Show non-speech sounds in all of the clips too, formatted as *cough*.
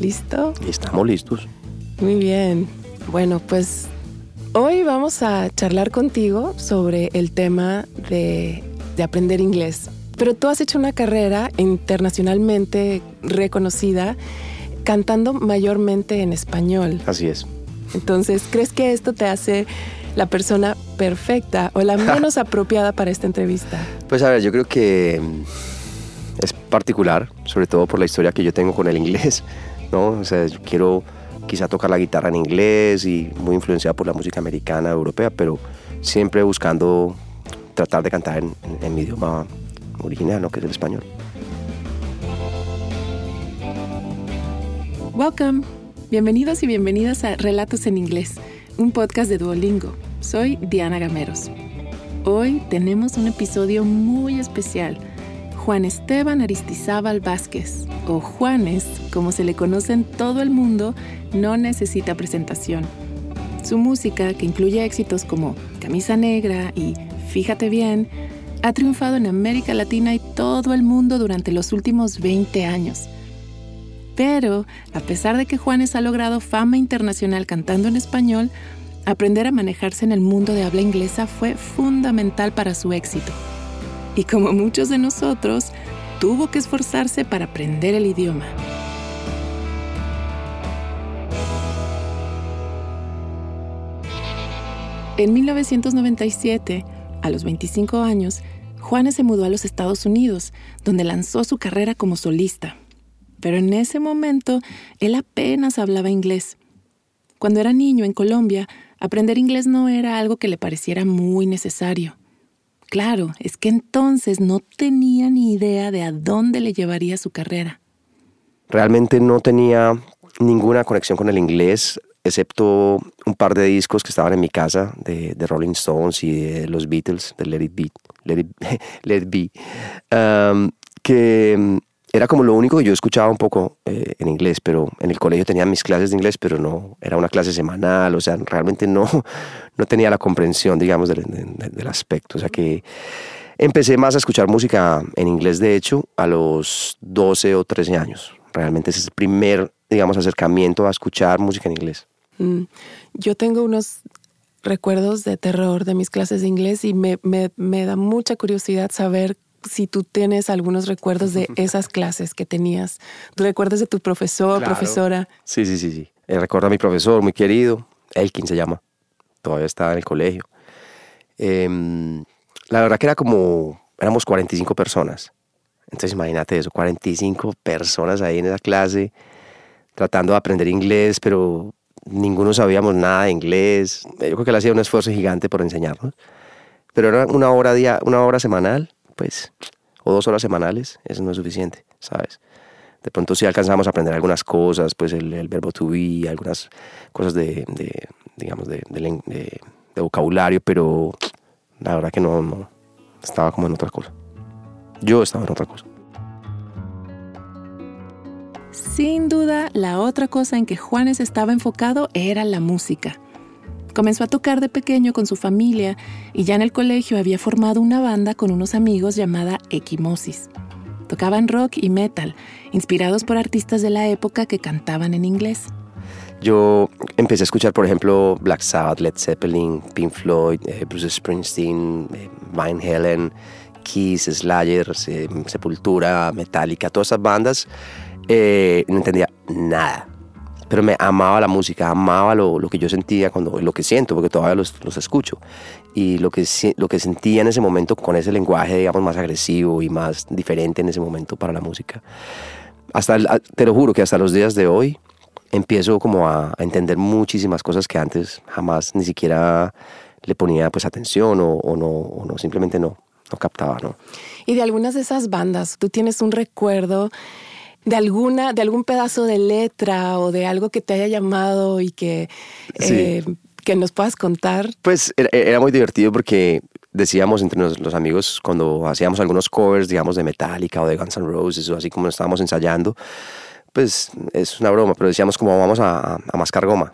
¿Listo? Estamos listos. Muy bien. Bueno, pues hoy vamos a charlar contigo sobre el tema de, de aprender inglés. Pero tú has hecho una carrera internacionalmente reconocida cantando mayormente en español. Así es. Entonces, ¿crees que esto te hace la persona perfecta o la *laughs* menos apropiada para esta entrevista? Pues a ver, yo creo que mm, es particular, sobre todo por la historia que yo tengo con el inglés, ¿no? O sea, quiero quizá tocar la guitarra en inglés y muy influenciado por la música americana, europea, pero siempre buscando tratar de cantar en, en- en mi idioma original, ¿no? que es el español. Welcome. Bienvenidos y bienvenidas a Relatos en Inglés, un podcast de Duolingo. Soy Diana Gameros. Hoy tenemos un episodio muy especial. Juan Esteban Aristizábal Vázquez, o Juanes, como se le conoce en todo el mundo, no necesita presentación. Su música, que incluye éxitos como Camisa Negra y Fíjate bien, ha triunfado en América Latina y todo el mundo durante los últimos 20 años. Pero, a pesar de que Juanes ha logrado fama internacional cantando en español, aprender a manejarse en el mundo de habla inglesa fue fundamental para su éxito. Y como muchos de nosotros, tuvo que esforzarse para aprender el idioma. En 1997, a los 25 años, Juanes se mudó a los Estados Unidos, donde lanzó su carrera como solista. Pero en ese momento, él apenas hablaba inglés. Cuando era niño en Colombia, aprender inglés no era algo que le pareciera muy necesario. Claro, es que entonces no tenía ni idea de a dónde le llevaría su carrera. Realmente no tenía ninguna conexión con el inglés, excepto un par de discos que estaban en mi casa de, de Rolling Stones y de los Beatles, de Let It Be, Let It, *laughs* Be, um, que era como lo único que yo escuchaba un poco eh, en inglés, pero en el colegio tenía mis clases de inglés, pero no, era una clase semanal, o sea, realmente no, *laughs* no tenía la comprensión, digamos, del, del, del aspecto, o sea que empecé más a escuchar música en inglés, de hecho, a los 12 o 13 años. Realmente ese es el primer, digamos, acercamiento a escuchar música en inglés. Mm, Yo tengo unos recuerdos de terror de mis clases de inglés y me, me, me da mucha curiosidad saber si tú tienes algunos recuerdos de *laughs* esas clases que tenías. ¿Recuerdas de tu profesor, Claro. profesora? Sí, sí, sí, sí. Eh, recuerdo a mi profesor muy querido, Elkin se llama, todavía estaba en el colegio. Em, la verdad que era como, éramos 45 personas. Entonces imagínate eso, 45 personas ahí en esa clase, tratando de aprender inglés, pero ninguno sabíamos nada de inglés. Eh, Yo creo que él hacía un esfuerzo gigante por enseñarnos. Pero era una hora, día, una hora semanal, pues, o dos horas semanales, eso no es suficiente, ¿sabes? De pronto sí alcanzamos a aprender algunas cosas, pues el, verbo to be, algunas cosas de, digamos, de- de vocabulario, pero la verdad que no, no, estaba como en otra cosa. Yo estaba en otra cosa. Sin duda, la otra cosa en que Juanes estaba enfocado era la música. Comenzó a tocar de pequeño con su familia y ya en el colegio había formado una banda con unos amigos llamada Equimosis. Tocaban rock y metal, inspirados por artistas de la época que cantaban en inglés. Yo empecé a escuchar, por ejemplo, Black Sabbath, Led Zeppelin, Pink Floyd, eh, Bruce Springsteen, eh, Van Halen, Kiss, Slayer, Se- Sepultura, Metallica, todas esas bandas. eh, no entendía nada. Pero me amaba la música, amaba lo, lo que yo sentía, cuando, lo que siento, porque todavía los, los escucho. Y lo que, lo que sentía en ese momento con ese lenguaje, digamos, más agresivo y más diferente en ese momento para la música. Hasta, te lo juro que hasta los días de hoy, empiezo como a, a entender muchísimas cosas que antes jamás ni siquiera le ponía pues atención o, o no, o no, simplemente no, no captaba, ¿no? Y de algunas de esas bandas, ¿tú tienes un recuerdo de alguna, de algún pedazo de letra o de algo que te haya llamado y que, Sí. eh, que nos puedas contar? Pues era, era muy divertido porque decíamos entre nos- los amigos cuando hacíamos algunos covers, digamos, de Metallica o de Guns N' Roses o así como estábamos ensayando, pues es una broma, pero decíamos como vamos a, a mascar goma,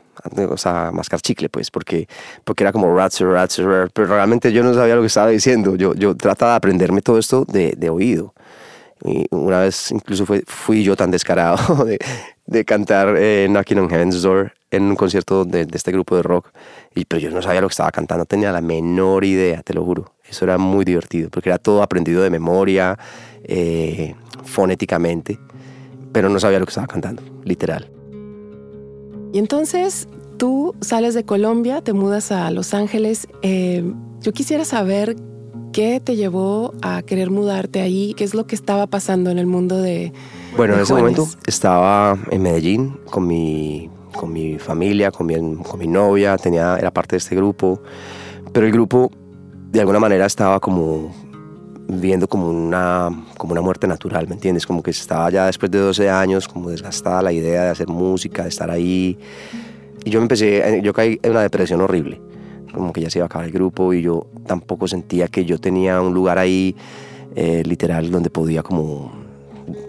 o sea, a mascar chicle, pues, porque, porque era como ratzer, ratzer, pero realmente yo no sabía lo que estaba diciendo, yo, yo trataba de aprenderme todo esto de, de oído. Y una vez incluso fui yo tan descarado *laughs* de, cantar eh, Knocking on Heaven's Door en un concierto de, este grupo de rock. Y, pero yo no sabía lo que estaba cantando, tenía la menor idea, te lo juro. Eso era muy divertido, porque era todo aprendido de memoria, eh, fonéticamente, pero no sabía lo que estaba cantando, literal. Y entonces tú sales de Colombia, te mudas a Los Ángeles. Eh, yo quisiera saber qué te llevó a querer mudarte ahí, qué es lo que estaba pasando en el mundo de... Bueno, de en ese Juanes? momento estaba en Medellín con mi, con mi familia, con mi, con mi novia, tenía, era parte de este grupo, pero el grupo de alguna manera estaba como viendo como una, como una muerte natural, ¿me entiendes? Como que estaba ya después de 12 años como desgastada la idea de hacer música, de estar ahí. Y yo me empecé, yo caí en una depresión horrible, como que ya se iba a acabar el grupo y yo tampoco sentía que yo tenía un lugar ahí eh, literal donde podía como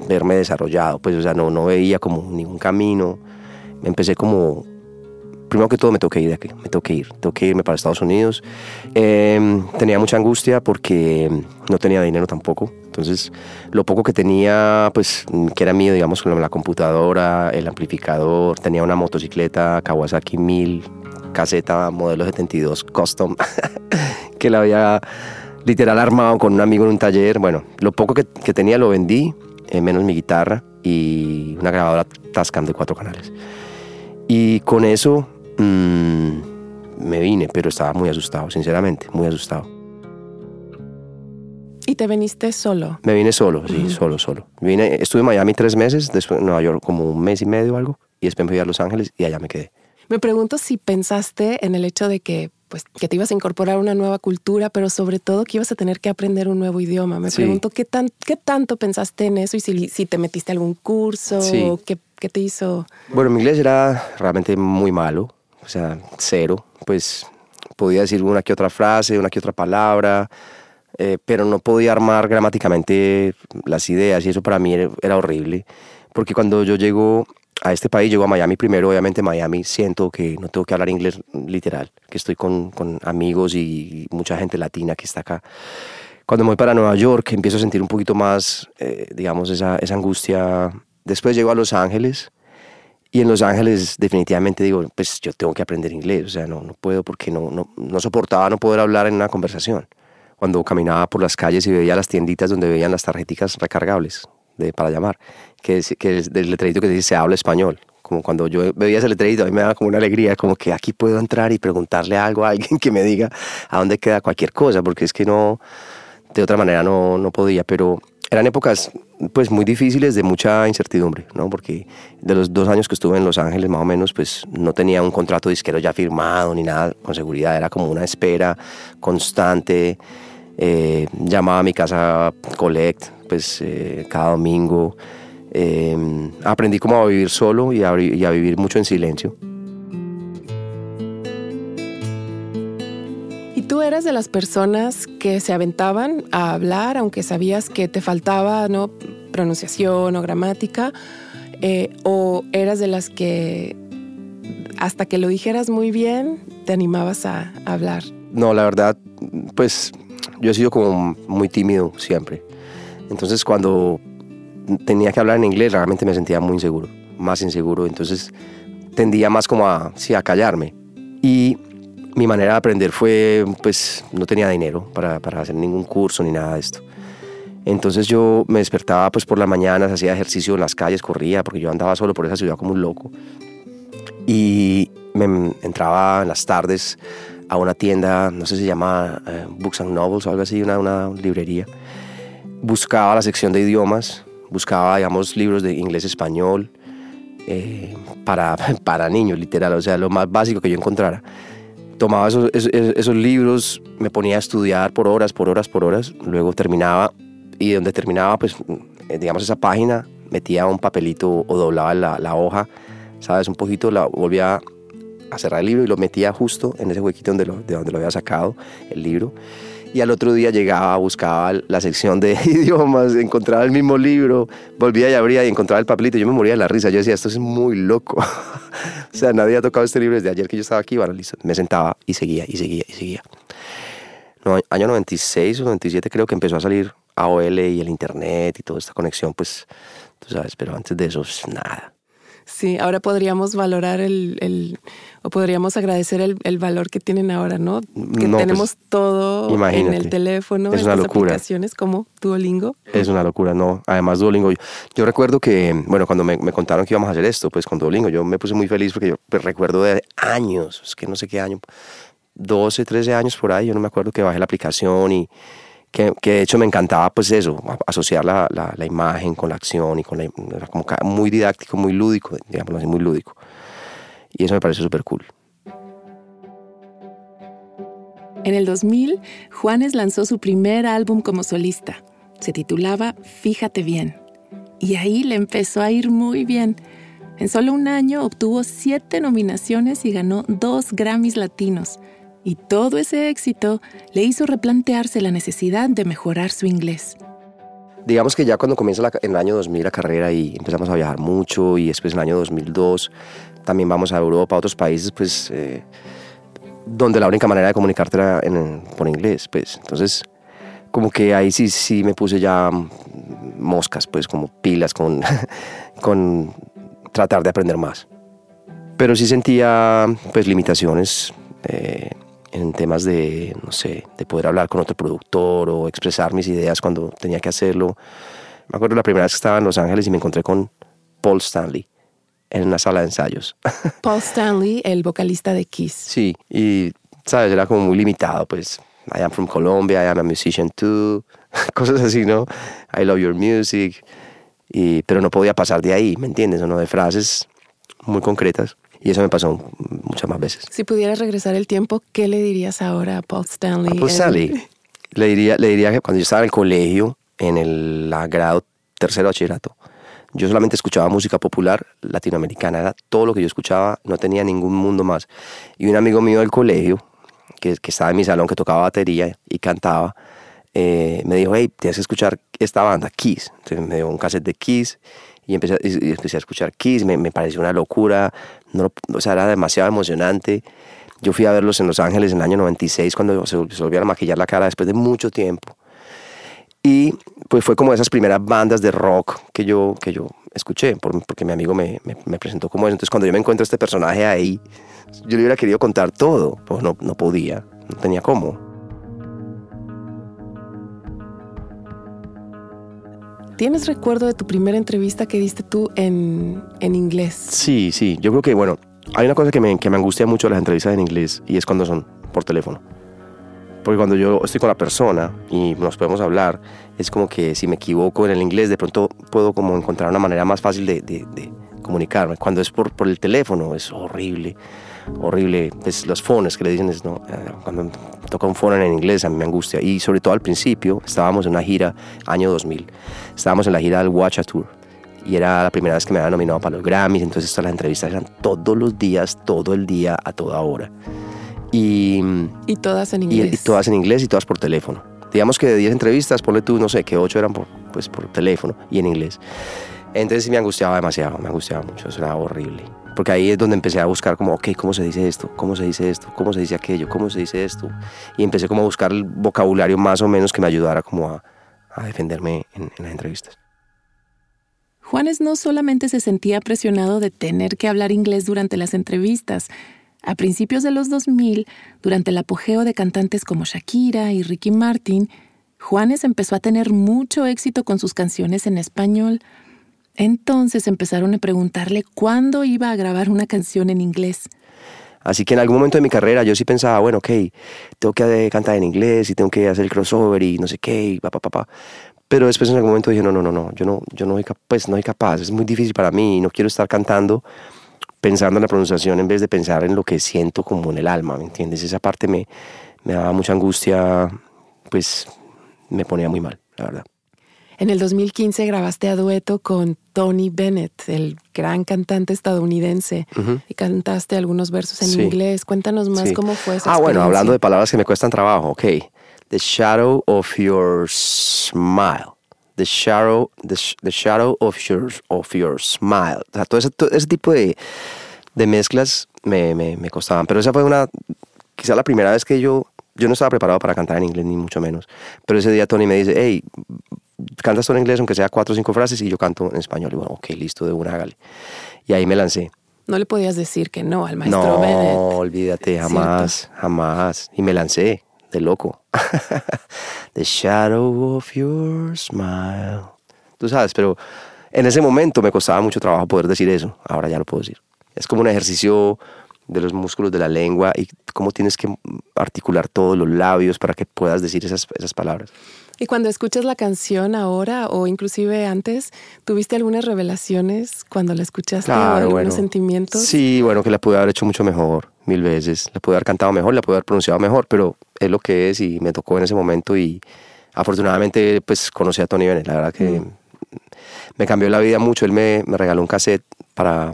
verme desarrollado, pues o sea, no, no veía como ningún camino. Empecé como primero que todo me tengo que ir de aquí, me tengo que ir, tengo que irme para Estados Unidos. Eh, tenía mucha angustia porque no tenía dinero tampoco, entonces lo poco que tenía, pues que era mío, digamos, con la computadora, el amplificador, tenía una motocicleta Kawasaki 1000, caseta modelo 72 custom, *laughs* que la había literal armado con un amigo en un taller. Bueno, lo poco que, que tenía lo vendí, eh, menos mi guitarra y una grabadora Tascam de cuatro canales. Y con eso mmm, me vine, pero estaba muy asustado, sinceramente, muy asustado. ¿Y te viniste solo? Me vine solo, sí, uh -huh. solo, solo. Vine, estuve en Miami tres meses, después en Nueva York como un mes y medio o algo, y después me fui a Los Ángeles y allá me quedé. Me pregunto si pensaste en el hecho de que, pues, que te ibas a incorporar a una nueva cultura, pero sobre todo que ibas a tener que aprender un nuevo idioma. Me sí. pregunto qué, tan, qué tanto pensaste en eso y si, si te metiste a algún curso sí. o qué, qué te hizo. Bueno, mi inglés era realmente muy malo, o sea, cero. Pues podía decir una que otra frase, una que otra palabra, eh, pero no podía armar gramáticamente las ideas y eso para mí era, era horrible. Porque cuando yo llego a este país, llego a Miami primero, obviamente Miami siento que no tengo que hablar inglés literal, que estoy con, con amigos y mucha gente latina que está acá. Cuando me voy para Nueva York empiezo a sentir un poquito más, eh, digamos, esa, esa angustia. Después llego a Los Ángeles y en Los Ángeles definitivamente digo, pues yo tengo que aprender inglés, o sea, no, no puedo porque no, no, no soportaba no poder hablar en una conversación. Cuando caminaba por las calles y veía las tienditas donde veían las tarjeticas recargables de, para llamar, que, es, que es del letrerito que dice se habla español. Como cuando yo veía ese letrerito, a mí me daba como una alegría, como que aquí puedo entrar y preguntarle algo a alguien *laughs* que me diga a dónde queda cualquier cosa, porque es que no, de otra manera no, no podía, pero eran épocas pues muy difíciles de mucha incertidumbre, ¿no? Porque de los dos años que estuve en Los Ángeles más o menos pues no tenía un contrato disquero ya firmado ni nada con seguridad, era como una espera constante, eh, llamaba a mi casa Collect pues eh, cada domingo, eh, aprendí como a vivir solo y a, y a vivir mucho en silencio. tú eras de las personas que se aventaban a hablar, aunque sabías que te faltaba ¿no? pronunciación o gramática, eh, o eras de las que hasta que lo dijeras muy bien te animabas a, a hablar? No, la verdad, pues yo he sido como muy tímido siempre. Entonces cuando tenía que hablar en inglés realmente me sentía muy inseguro, más inseguro. Entonces tendía más como a, sí, a callarme. Y mi manera de aprender fue, pues no tenía dinero para, para, hacer ningún curso ni nada de esto. Entonces yo me despertaba pues por las mañanas, hacía ejercicio en las calles, corría, porque yo andaba solo por esa ciudad como un loco. Y me entraba en las tardes a una tienda, no sé si se llama eh, Books and Novels o algo así, una, una librería. Buscaba la sección de idiomas, buscaba, digamos, libros de inglés-español eh, para, *laughs* para niños, literal, o sea, lo más básico que yo encontrara tomaba esos, esos, esos, libros, me ponía a estudiar por horas, por horas, por horas, luego terminaba y donde terminaba, pues, digamos, esa página, metía un papelito o doblaba la, la hoja, ¿sabes? Un poquito, la volvía a cerrar el libro y lo metía justo en ese huequito donde lo, de donde lo había sacado el libro. Y al otro día llegaba, buscaba la sección de *laughs* idiomas, encontraba el mismo libro, volvía y abría y encontraba el papelito. Yo me moría de la risa. Yo decía, esto es muy loco. *laughs* o sea, nadie ha tocado este libro desde ayer que yo estaba aquí. Listo. Me sentaba y seguía, y seguía, y seguía. No, año 96 o 97 creo que empezó a salir AOL y el internet y toda esta conexión, pues tú sabes, pero antes de eso, pues, nada. Sí, ahora podríamos valorar el, el o podríamos agradecer el, el, valor que tienen ahora, ¿no? Que No, pues, tenemos todo en el teléfono, Es una estas locura. aplicaciones como Duolingo. Es una locura, no. Además, Duolingo, yo, yo recuerdo que, bueno, cuando me, me contaron que íbamos a hacer esto, pues con Duolingo, yo me puse muy feliz porque yo pues, recuerdo de años, es que no sé qué año, 12, 13 años por ahí, yo no me acuerdo que bajé la aplicación y que, que de hecho me encantaba, pues eso, asociar la, la, la imagen con la acción y con la, como muy didáctico, muy lúdico, digámoslo así, muy lúdico. Y eso me pareció súper cool. En el 2000, Juanes lanzó su primer álbum como solista. Se titulaba Fíjate bien. Y ahí le empezó a ir muy bien. En solo un año obtuvo siete nominaciones y ganó dos Grammys latinos. Y todo ese éxito le hizo replantearse la necesidad de mejorar su inglés. Digamos que ya cuando comienza la- en el año 2000 la carrera y empezamos a viajar mucho y después en el año 2002 también vamos a Europa, a otros países, pues eh, donde la única manera de comunicarte era en- por inglés, pues entonces como que ahí sí, sí me puse ya moscas, pues como pilas con, *laughs* con tratar de aprender más. Pero sí sentía pues limitaciones eh, en temas de, no sé, de poder hablar con otro productor o expresar mis ideas cuando tenía que hacerlo. Me acuerdo la primera vez que estaba en Los Ángeles y me encontré con Paul Stanley en una sala de ensayos. *laughs* Paul Stanley, el vocalista de Kiss. sí, y, ¿sabes? Era como muy limitado, pues. I am from Colombia, I am a musician too. *laughs* Cosas así, ¿no? I love your music. Y, pero no podía pasar de ahí, ¿me entiendes? O no, de frases muy concretas. Y eso me pasó muchas más veces. Si pudieras regresar el tiempo, ¿qué le dirías ahora a Paul Stanley? A Paul Stanley. Le diría, le diría que cuando yo estaba en el colegio, en el grado tercero de bachillerato, yo solamente escuchaba música popular latinoamericana, era todo lo que yo escuchaba, no tenía ningún mundo más. Y un amigo mío del colegio, que, que estaba en mi salón, que tocaba batería y cantaba, eh, me dijo, hey, tienes que escuchar esta banda, Kiss. Entonces me dio un cassette de Kiss y empecé, empecé a escuchar Kiss, me, me pareció una locura, no, o sea, era demasiado emocionante. Yo fui a verlos en Los Ángeles en el año 96 cuando se, se volvieron a maquillar la cara después de mucho tiempo. Y pues fue como esas primeras bandas de rock que yo, que yo escuché, por- porque mi amigo me, me- presentó como eso. Entonces cuando yo me encuentro este personaje ahí, yo le hubiera querido contar todo, pues no, no podía, no tenía cómo. ¿Tienes recuerdo de tu primera entrevista que diste tú en, en inglés? Sí, sí, yo creo que, bueno, hay una cosa que me, que me angustia mucho las entrevistas en inglés y es cuando son por teléfono. Porque cuando yo estoy con la persona y nos podemos hablar, es como que si me equivoco en el inglés, de pronto puedo como encontrar una manera más fácil de, de- de comunicarme. Cuando es por, por el teléfono, es horrible, horrible. Pues los phones que le dicen es, no, eh, cuando toca un phone en inglés a mí me angustia. Y sobre todo al principio, estábamos en una gira, año 2000, estábamos en la gira del Watch a Tour y era la primera vez que me habían nominado para los Grammys, entonces todas las entrevistas eran todos los días, todo el día, a toda hora. Y, Y todas en y, inglés. y todas en inglés y todas por teléfono. Digamos que de 10 entrevistas, ponle tú, no sé, que 8 eran por, pues, por teléfono y en inglés. Entonces sí me angustiaba demasiado, me angustiaba mucho, eso era horrible. Porque ahí es donde empecé a buscar como, ok, ¿cómo se dice esto? ¿Cómo se dice esto? ¿Cómo se dice aquello? ¿Cómo se dice esto? Y empecé como a buscar el vocabulario más o menos que me ayudara como a, defenderme en, en las entrevistas. Juanes no solamente se sentía presionado de tener que hablar inglés durante las entrevistas. A principios de los 2000, durante el apogeo de cantantes como Shakira y Ricky Martin, Juanes empezó a tener mucho éxito con sus canciones en español. Entonces empezaron a preguntarle cuándo iba a grabar una canción en inglés. Así que en algún momento de mi carrera yo sí pensaba, bueno, ok, tengo que cantar en inglés y tengo que hacer el crossover y no sé qué, y pa, pa, pa, pa. Pero después en algún momento dije, no, no, no, no, yo no, yo no pues no soy capaz, es muy difícil para mí y no quiero estar cantando pensando en la pronunciación en vez de pensar en lo que siento como en el alma, ¿me entiendes? Esa parte me, me daba mucha angustia, pues me ponía muy mal, la verdad. En el 2015 grabaste a dueto con Tony Bennett, el gran cantante estadounidense, Ujú. y cantaste algunos versos en Sí. inglés. Cuéntanos más Sí. cómo fue esa Ah, bueno, hablando de palabras que me cuestan trabajo, ok. The shadow of your smile. The shadow, the, sh- the shadow of your, of your smile. O sea, todo ese, todo ese tipo de, de mezclas me, me, me costaban. Pero esa fue una, quizá la primera vez que yo yo no estaba preparado para cantar en inglés, ni mucho menos. Pero ese día Tony me dice, hey, cantas todo en inglés, aunque sea cuatro o cinco frases, y yo canto en español. Y bueno, ok, listo, de una, hágale. Y ahí me lancé. No le podías decir que no al maestro no, Bennett. No, olvídate, jamás, jamás. Y me lancé, de loco. *laughs* The shadow of your smile. Tú sabes, pero en ese momento me costaba mucho trabajo poder decir eso. Ahora ya lo puedo decir. Es como un ejercicio de los músculos de la lengua y cómo tienes que articular todos los labios para que puedas decir esas, esas palabras. Y cuando escuchas la canción ahora o inclusive antes, ¿tuviste algunas revelaciones cuando la escuchaste o algunos sentimientos? Sí, bueno, que la pude haber hecho mucho mejor, mil veces. La pude haber cantado mejor, la pude haber pronunciado mejor, pero es lo que es y me tocó en ese momento y afortunadamente pues conocí a Tony Bennett, la verdad que mm. me cambió la vida mucho. Él me, me regaló un cassette para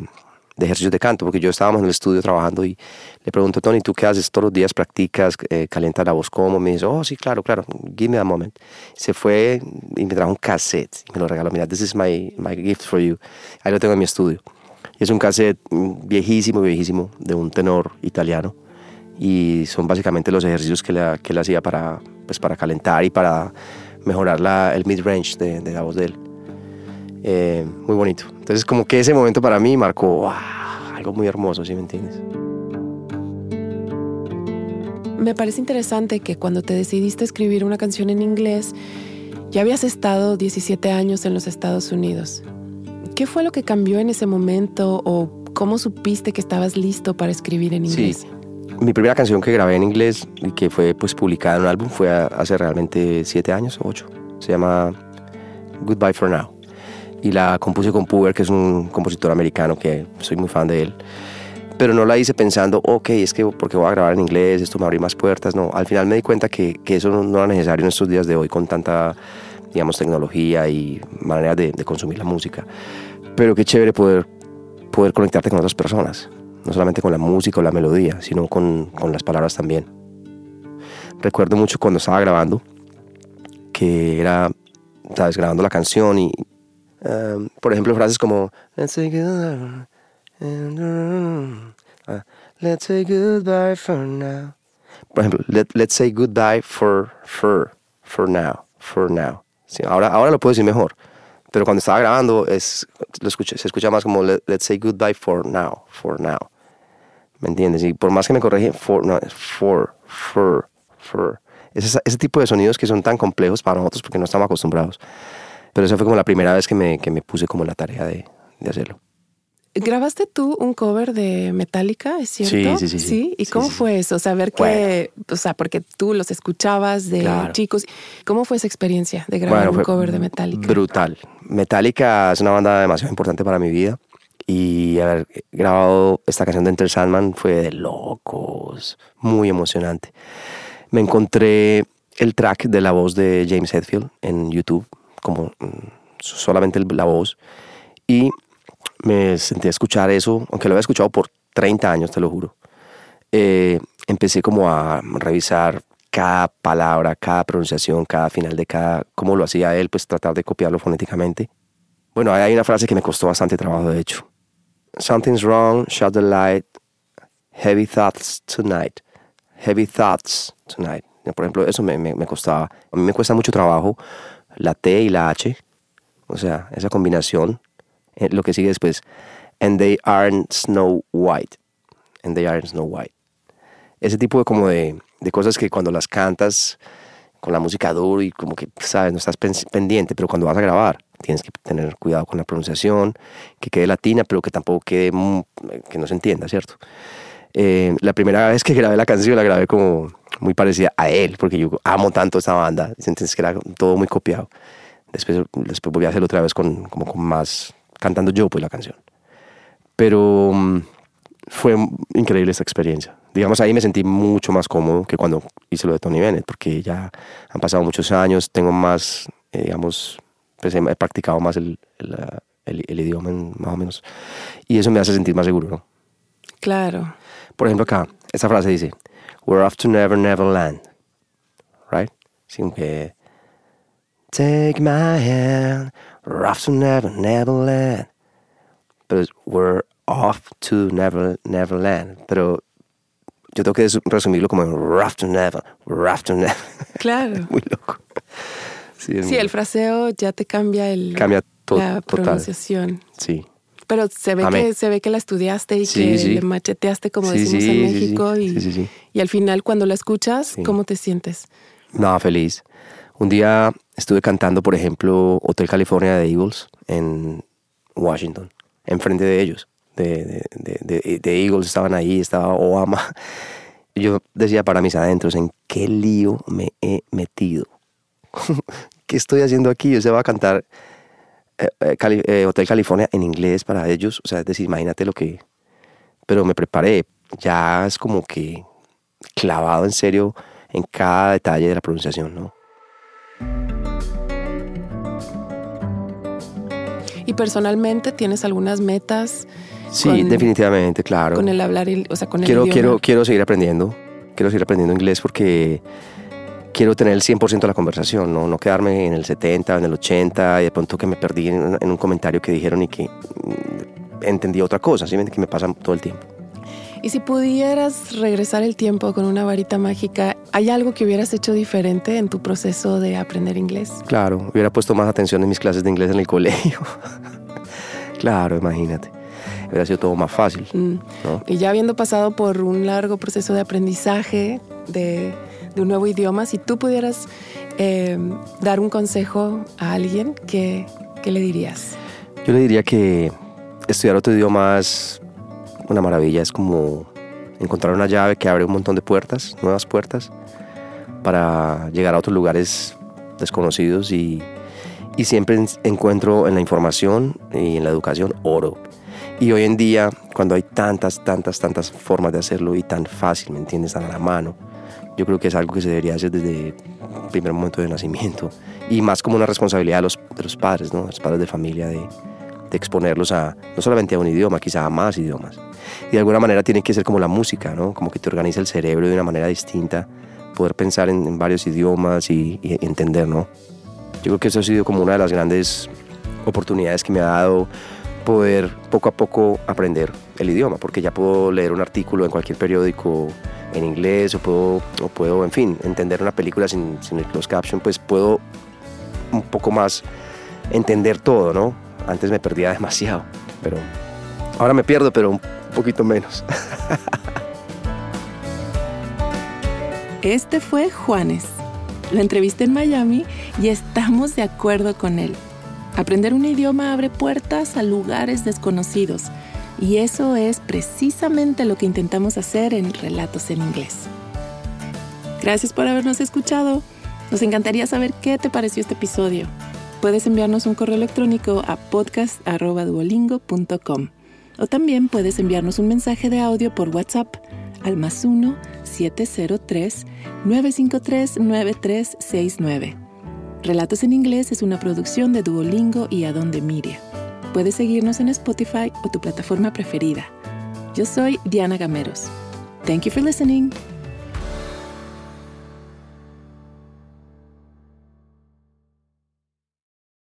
de ejercicios de canto, porque yo estábamos en el estudio trabajando y le pregunto, Tony, ¿tú qué haces todos los días? ¿Practicas? Eh, ¿Calientas la voz? ¿Cómo? Me dice, oh, sí, claro, claro, give me a moment. Se fue y me trajo un cassette y me lo regaló. Mira, this is my, my gift for you. Ahí lo tengo en mi estudio. Y es un cassette viejísimo, viejísimo, de un tenor italiano. Y son básicamente los ejercicios que, le, que él hacía para, pues, para calentar y para mejorar la, el mid-range de, de la voz de él. Eh, muy bonito. Entonces como que ese momento para mí marcó algo muy hermoso, si me entiendes. Me parece interesante que cuando te decidiste escribir una canción en inglés, ya habías estado 17 años en los Estados Unidos. ¿Qué fue lo que cambió en ese momento o cómo supiste que estabas listo para escribir en inglés? Sí. Mi primera canción que grabé en inglés y que fue pues publicada en un álbum fue hace realmente 7 años o 8. Se llama Goodbye for Now y la compuse con Puber, que es un compositor americano que soy muy fan de él. Pero no la hice pensando, ok, es que porque voy a grabar en inglés, esto me abre más puertas. No, al final me di cuenta que, que eso no, era necesario en estos días de hoy con tanta, digamos, tecnología y manera de, de, consumir la música. Pero qué chévere poder, poder conectarte con otras personas, no solamente con la música o la melodía, sino con, con las palabras también. Recuerdo mucho cuando estaba grabando, que era, sabes, grabando la canción y Um, por ejemplo, frases como Let's say goodbye, uh, let's say goodbye for now. Por ejemplo, let, let's say goodbye for, for, for now, for now. Sí, ahora, ahora lo puedo decir mejor, pero cuando estaba grabando es, lo escuché, se escucha más como let, let's say goodbye for now, for now. ¿Me entiendes? Y por más que me corrige, for, no, for, for, for. ese, ese tipo de sonidos que son tan complejos para nosotros porque no estamos acostumbrados. Pero esa fue como la primera vez que me, que me puse como la tarea de, de hacerlo. ¿Grabaste tú un cover de Metallica, es cierto? Sí, sí, sí. ¿Y cómo fue eso? Saber que, o sea, porque tú los escuchabas de chicos. ¿Cómo fue esa experiencia de grabar un cover de Metallica? Brutal. Metallica es una banda demasiado importante para mi vida. Y haber grabado esta canción de Enter Sandman fue de locos, muy emocionante. Me encontré el track de la voz de James Hetfield en YouTube como mm, solamente la voz. Y me senté a escuchar eso, aunque lo había escuchado por 30 años, te lo juro. Eh, empecé como a revisar cada palabra, cada pronunciación, cada final de cada, cómo lo hacía él, pues tratar de copiarlo fonéticamente. Bueno, hay una frase que me costó bastante trabajo, de hecho. Something's wrong, shut the light, heavy thoughts tonight, heavy thoughts tonight. Por ejemplo, eso me, me, me costaba. A mí me cuesta mucho trabajo la T y la H, o sea, esa combinación, eh, lo que sigue después, and they aren't snow white, and they aren't snow white. Ese tipo de como de, de cosas que cuando las cantas con la música duro y como que, sabes, no estás pendiente, pero cuando vas a grabar tienes que tener cuidado con la pronunciación, que quede latina, pero que tampoco quede, que no se entienda, ¿cierto? Eh, la primera vez que grabé la canción la grabé como muy parecida a él, porque yo amo tanto esta banda, entonces que era todo muy copiado. Después, después volví a hacerlo otra vez con, como con más, cantando yo pues la canción. Pero mm, fue increíble esta experiencia. Digamos, ahí me sentí mucho más cómodo que cuando hice lo de Tony Bennett, porque ya han pasado muchos años, tengo más, eh, digamos, pues he, practicado más el, el, el, idioma más o menos, y eso me hace sentir más seguro, ¿no? Claro. Por ejemplo, acá, esta frase dice, We're off to Never Never Land. Right? Que, Take my hand, we're off to Never Never Land. Pero we're off to Never Never Land. Pero yo tengo que resumirlo como rough to never, rough to never. Claro. *laughs* Muy loco. Sí, el fraseo ya te cambia el cambia la pronunciación. Sí. Pero se ve que se ve que la estudiaste y que le macheteaste como decimos en México y, y, al final cuando la escuchas, ¿cómo te sientes? No, feliz. Un día estuve cantando, por ejemplo, Hotel California de Eagles en Washington, enfrente de ellos, de, de, de, Eagles, estaban ahí, estaba Obama. *laughs* Yo decía para mis adentros, ¿en qué lío me he metido? *laughs* ¿Qué estoy haciendo aquí? Yo se va a cantar eh, eh, eh, Hotel California en inglés para ellos. O sea, es decir, imagínate lo que... Pero me preparé. Ya es como que clavado en serio en cada detalle de la pronunciación, ¿no? ¿Y personalmente tienes algunas metas? Sí, definitivamente, claro. Con el hablar, o sea, con el quiero, Quiero, quiero seguir aprendiendo. Quiero seguir aprendiendo inglés porque quiero tener el 100% de la conversación, ¿no? no quedarme en el 70, en el 80 y de pronto que me perdí en, un comentario que dijeron y que mm, entendí otra cosa, ¿sí? que me pasa todo el tiempo. Y si pudieras regresar el tiempo con una varita mágica, ¿hay algo que hubieras hecho diferente en tu proceso de aprender inglés? Claro, hubiera puesto más atención en mis clases de inglés en el colegio. *laughs* claro, imagínate. Hubiera sido todo más fácil. Mm. Y ya habiendo pasado por un largo proceso de aprendizaje, de de un nuevo idioma, si tú pudieras eh, dar un consejo a alguien, ¿qué, ¿qué, le dirías? Yo le diría que estudiar otro idioma es una maravilla, es como encontrar una llave que abre un montón de puertas, nuevas puertas, para llegar a otros lugares desconocidos y, y siempre encuentro en la información y en la educación oro. Y hoy en día, cuando hay tantas, tantas, tantas formas de hacerlo y tan fácil, ¿me entiendes? Tan a la mano, yo creo que es algo que se debería hacer desde el primer momento de nacimiento y más como una responsabilidad de los, de los padres, ¿no? los padres de familia, de, de, exponerlos a no solamente a un idioma, quizá a más idiomas. Y de alguna manera tiene que ser como la música, ¿no? como que te organiza el cerebro de una manera distinta, poder pensar en, varios idiomas y, y, entender. ¿no? Yo creo que eso ha sido como una de las grandes oportunidades que me ha dado poder poco a poco aprender el idioma, porque ya puedo leer un artículo en cualquier periódico en inglés o puedo, o puedo en fin, entender una película sin, sin el closed caption, pues puedo un poco más entender todo, ¿no? Antes me perdía demasiado, pero ahora me pierdo, pero un poquito menos. *laughs* Este fue Juanes. Lo entrevisté en Miami y estamos de acuerdo con él. Aprender un idioma abre puertas a lugares desconocidos y eso es precisamente lo que intentamos hacer en Relatos en Inglés. Gracias por habernos escuchado. Nos encantaría saber qué te pareció este episodio. Puedes enviarnos un correo electrónico a podcast.duolingo.com o también puedes enviarnos un mensaje de audio por WhatsApp al más 1 703 953 9369. Relatos en Inglés es una producción de Duolingo y Adonde Miria. Puedes seguirnos en Spotify o tu plataforma preferida. Yo soy Diana Gameros. Thank you for listening.